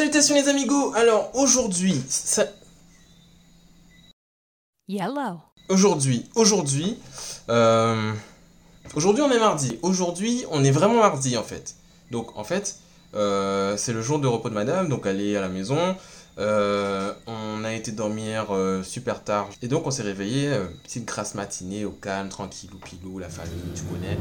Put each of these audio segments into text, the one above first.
Salutations les amigos Alors aujourd'hui, ça... Yellow. Aujourd'hui, aujourd'hui, euh, aujourd'hui on est mardi. Aujourd'hui, on est vraiment mardi en fait. Donc en fait, euh, c'est le jour de repos de madame, donc elle est à la maison. Euh, on a été dormir euh, super tard. Et donc on s'est réveillé, petite grasse matinée au calme, tranquille, pilou, la famille, tu connais.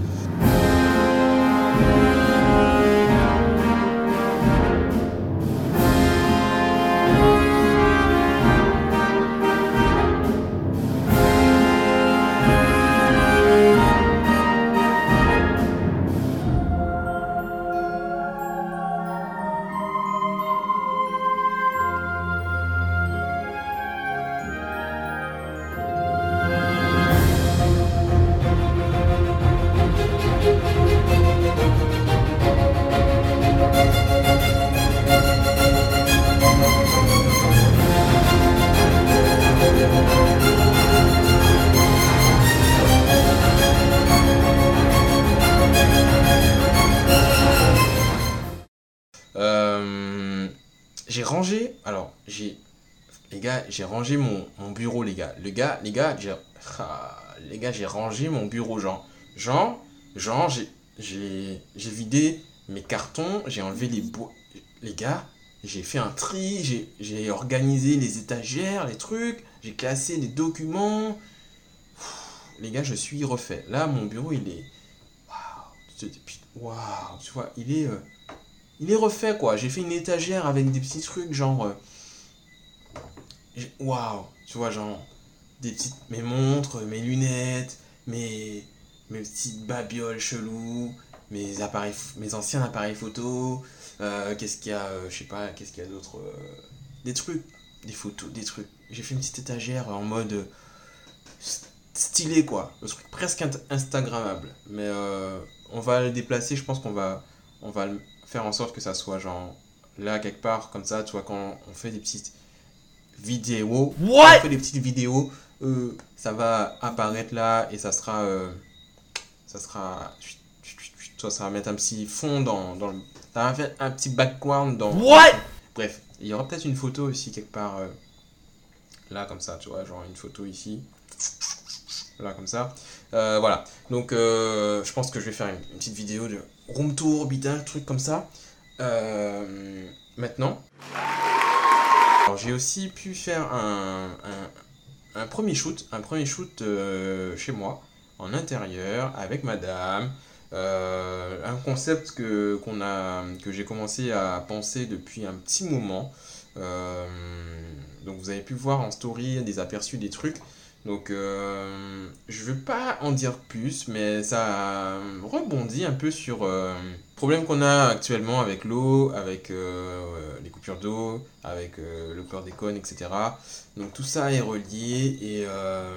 J'ai rangé, alors j'ai, les gars, j'ai rangé mon, mon bureau, les gars. Le gars, les gars, j'ai, ah, les gars, j'ai rangé mon bureau, genre, genre, genre, j'ai, vidé mes cartons, j'ai enlevé les bois, les gars, j'ai fait un tri, j'ai, organisé les étagères, les trucs, j'ai classé les documents. Les gars, je suis refait. Là, mon bureau, il est, waouh, waouh, tu vois, il est euh, il est refait quoi. J'ai fait une étagère avec des petits trucs genre. euh, Waouh, tu vois, genre. Des petites. Mes montres, mes lunettes, mes. Mes petites babioles cheloues, mes appareils. Mes anciens appareils photo. euh, qu'est-ce qu'il y a, euh, je sais pas, qu'est-ce qu'il y a d'autre. Des trucs, des photos, des trucs. J'ai fait une petite étagère en mode. st- stylé quoi. Le truc presque Instagrammable. Mais on va le déplacer, je pense qu'on va. On va le faire en sorte que ça soit genre là quelque part comme ça tu vois quand on fait des petites vidéos What on fait des petites vidéos euh, ça va apparaître là et ça sera euh, ça sera toi ça va mettre un petit fond dans, dans le ça va faire un petit background dans What? Bref il y aura peut-être une photo aussi quelque part euh, là comme ça tu vois genre une photo ici là comme ça. Voilà. Donc je pense que je vais faire une, une petite vidéo de room tour bidin truc comme ça Euh, maintenant. J'ai aussi pu faire un, premier shoot un premier shoot euh, chez moi en intérieur avec madame. Euh, un concept que que j'ai commencé à penser depuis un petit moment. Donc vous avez pu voir en story des aperçus des trucs donc, euh, je veux pas en dire plus, mais ça rebondit un peu sur euh, le problème qu'on a actuellement avec l'eau, avec euh, les coupures d'eau, avec euh, le chlordécone, etc. Donc, tout ça est relié et euh,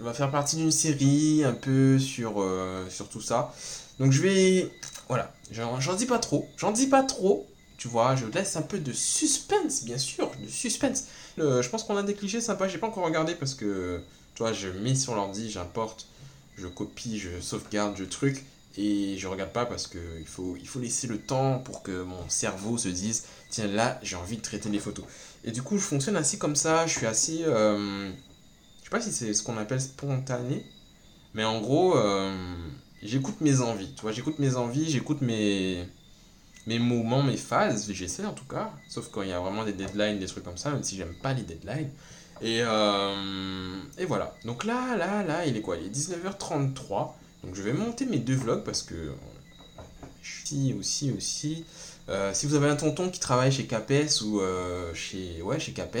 va faire partie d'une série un peu sur, euh, sur tout ça. Donc, je vais. Voilà, j'en dis pas trop, j'en dis pas trop. Tu vois, je laisse un peu de suspense, bien sûr, de suspense. Je pense qu'on a des clichés sympas, j'ai pas encore regardé parce que, tu vois, je mets sur l'ordi, j'importe, je copie, je sauvegarde, je truc, et je regarde pas parce que il faut, il faut laisser le temps pour que mon cerveau se dise, tiens là, j'ai envie de traiter les photos. Et du coup, je fonctionne ainsi comme ça, je suis assez, euh, je sais pas si c'est ce qu'on appelle spontané, mais en gros, euh, j'écoute mes envies, tu vois, j'écoute mes envies, j'écoute mes mes moments, mes phases, j'essaie en tout cas, sauf quand il y a vraiment des deadlines, des trucs comme ça, même si j'aime pas les deadlines. Et, euh, et voilà. Donc là, là, là, il est quoi? Il est 19h33. Donc je vais monter mes deux vlogs parce que je suis aussi, aussi. Euh, si vous avez un tonton qui travaille chez Capes ou euh, chez, ouais, chez Capes,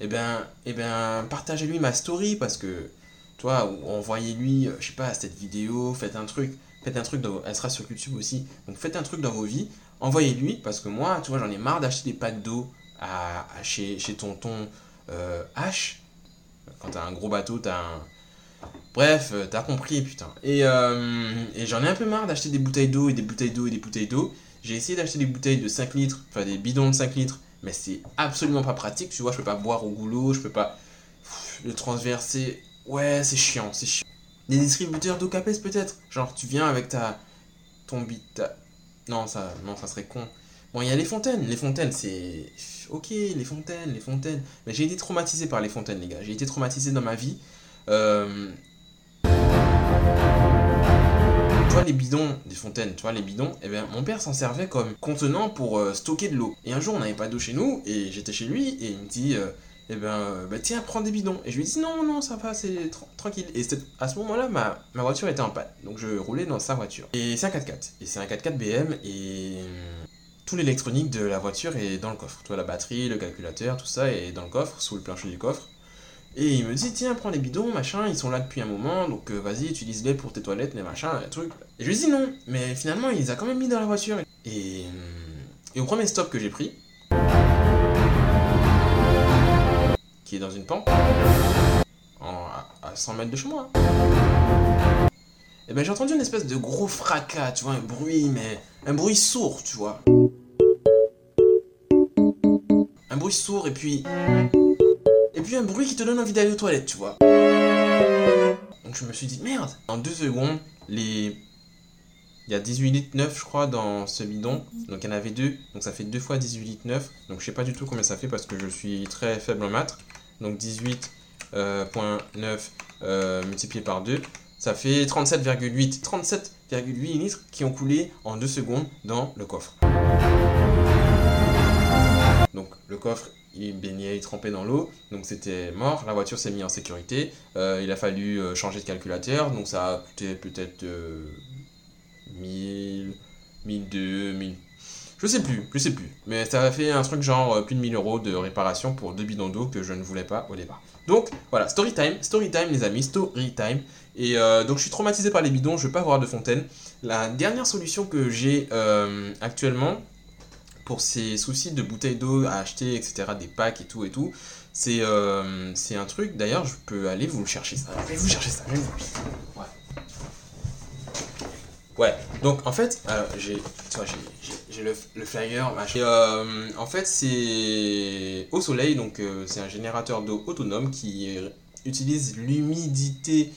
eh ben, eh ben, partagez-lui ma story parce que, toi, envoyez-lui, euh, je sais pas, cette vidéo, faites un truc, faites un truc, dans, elle sera sur YouTube aussi, donc faites un truc dans vos vies, envoyez-lui parce que moi, tu vois, j'en ai marre d'acheter des packs d'eau à, chez, chez tonton euh, H. Quand t'as un gros bateau, t'as un. Bref, euh, t'as compris, putain. Et, euh, et j'en ai un peu marre d'acheter des bouteilles d'eau et des bouteilles d'eau et des bouteilles d'eau. J'ai essayé d'acheter des bouteilles de 5 litres, enfin des bidons de 5 litres, mais c'est absolument pas pratique, tu vois, je peux pas boire au goulot, je peux pas le transverser. Ouais, c'est chiant, c'est chiant. Des distributeurs d'eau capes peut-être Genre, tu viens avec ta. ton bit. Non, ça, non, ça serait con. Bon, il y a les fontaines. Les fontaines, c'est. Ok, les fontaines, les fontaines. Mais j'ai été traumatisé par les fontaines, les gars. J'ai été traumatisé dans ma vie. Euh, tu les bidons des fontaines, tu les bidons, eh bien mon père s'en servait comme contenant pour euh, stocker de l'eau. Et un jour on n'avait pas d'eau chez nous et j'étais chez lui et il me dit euh, eh ben euh, bah, tiens prends des bidons. Et je lui dis non non ça va c'est tranquille. Et à ce moment-là ma, ma voiture était en panne donc je roulais dans sa voiture. Et c'est un 4x4 et c'est un 4x4 BM et tout l'électronique de la voiture est dans le coffre. Tu vois la batterie, le calculateur, tout ça est dans le coffre sous le plancher du coffre. Et il me dit, tiens, prends les bidons, machin, ils sont là depuis un moment, donc euh, vas-y, utilise-les pour tes toilettes, les machins, les trucs. Et je lui dis non, mais finalement, il les a quand même mis dans la voiture. Et, et au premier stop que j'ai pris, dans une pente, à 100 mètres de chez moi, et ben j'ai entendu une espèce de gros fracas, tu vois, un bruit, mais un bruit sourd, tu vois. Un bruit sourd, et puis et puis un bruit qui te donne envie d'aller aux toilettes, tu vois. Donc je me suis dit, merde En deux secondes, les... Il y a 18 litres 9, je crois, dans ce bidon. Donc il y en avait deux. Donc ça fait 2 fois 18 litres 9. Donc je sais pas du tout combien ça fait parce que je suis très faible en maths. Donc 18.9 euh, euh, multiplié par 2. Ça fait 37,8. 37,8 litres qui ont coulé en 2 secondes dans le coffre. Donc le coffre il baignait, il trempait dans l'eau, donc c'était mort. La voiture s'est mise en sécurité. Euh, il a fallu changer de calculateur, donc ça a coûté peut-être 1000, 1002, 1000. Je sais plus, je sais plus. Mais ça a fait un truc genre euh, plus de 1000 euros de réparation pour deux bidons d'eau que je ne voulais pas au départ. Donc voilà, story time, story time les amis, story time. Et donc je suis traumatisé par les bidons, je veux pas avoir de fontaine. La dernière solution que j'ai actuellement, pour ces soucis de bouteilles d'eau à acheter, etc., des packs et tout et tout, c'est euh, un truc, d'ailleurs, je peux aller vous le chercher ça. Vous chercher ça, Ouais. Ouais, donc en fait, j'ai le, le flyer, machin. Euh, en fait, c'est au soleil, donc euh, c'est un générateur d'eau autonome qui utilise l'humidité.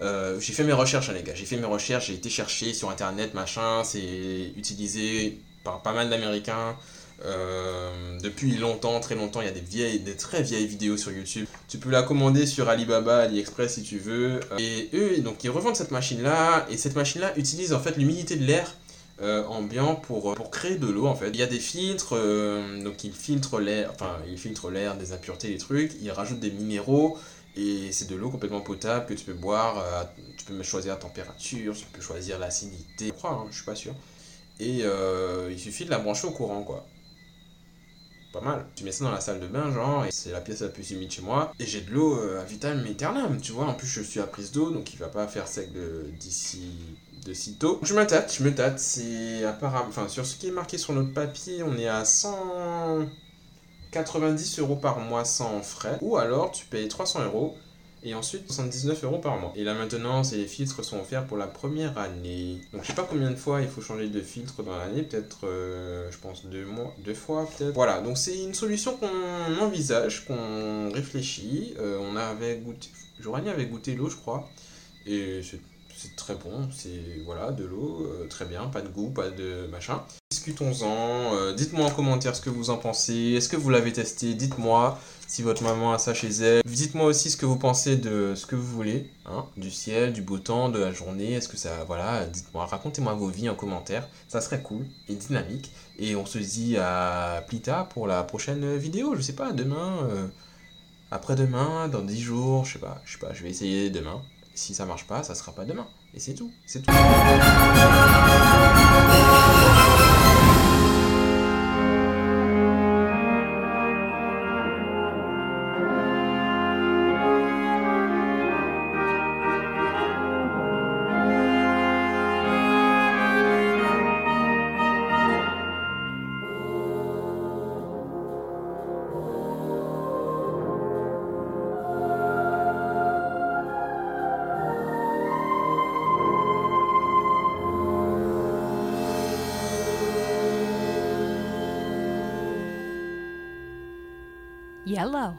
j'ai fait mes recherches, hein, les gars. J'ai fait mes recherches, j'ai été chercher sur internet, machin. C'est utilisé par pas mal d'Américains. Euh, depuis longtemps, très longtemps, il y a des vieilles, des très vieilles vidéos sur YouTube. Tu peux la commander sur Alibaba, AliExpress si tu veux. Et eux, donc, ils revendent cette machine-là. Et cette machine-là utilise en fait l'humidité de l'air euh, ambiant pour, pour créer de l'eau en fait. Il y a des filtres, euh, donc ils filtrent l'air, enfin ils filtrent l'air, des impuretés, des trucs. Ils rajoutent des minéraux. Et c'est de l'eau complètement potable que tu peux boire. tu peux choisir la température, tu peux choisir l'acidité. Je crois, hein, je suis pas sûr. Et euh, il suffit de la brancher au courant, quoi. Pas mal. Tu mets ça dans la salle de bain, genre, et c'est la pièce la plus humide chez moi. Et j'ai de l'eau euh, à vitam aeternam, tu vois. En plus, je suis à prise d'eau, donc il va pas faire sec d'ici de sitôt. Je me tâte, je me tâte. C'est apparemment. Enfin, sur ce qui est marqué sur notre papier, on est à 190 euros par mois sans frais. Ou alors, tu payes 300 euros et ensuite 79 euros par mois. Et la maintenance et les filtres sont offerts pour la première année. Donc je sais pas combien de fois il faut changer de filtre dans l'année, peut-être euh, je pense deux mois, deux fois peut-être. Voilà, donc c'est une solution qu'on envisage, qu'on réfléchit. Euh, on avait goûté, Jorani avait goûté l'eau je crois, et c'est très bon, c'est voilà, de l'eau, euh, très bien, pas de goût, pas de machin. Discutons-en, dites-moi en commentaire ce que vous en pensez, est-ce que vous l'avez testé, dites-moi si votre maman a ça chez elle. Dites-moi aussi ce que vous pensez de ce que vous voulez, hein, du ciel, du beau temps, de la journée, est-ce que ça, voilà, dites-moi, racontez-moi vos vies en commentaire, ça serait cool et dynamique. Et on se dit à plus tard pour la prochaine vidéo, je sais pas, demain, euh, après-demain, dans 10 jours, je sais pas, je sais pas, je vais essayer demain. Si ça marche pas, ça sera pas demain. Et c'est tout. C'est tout. Yellow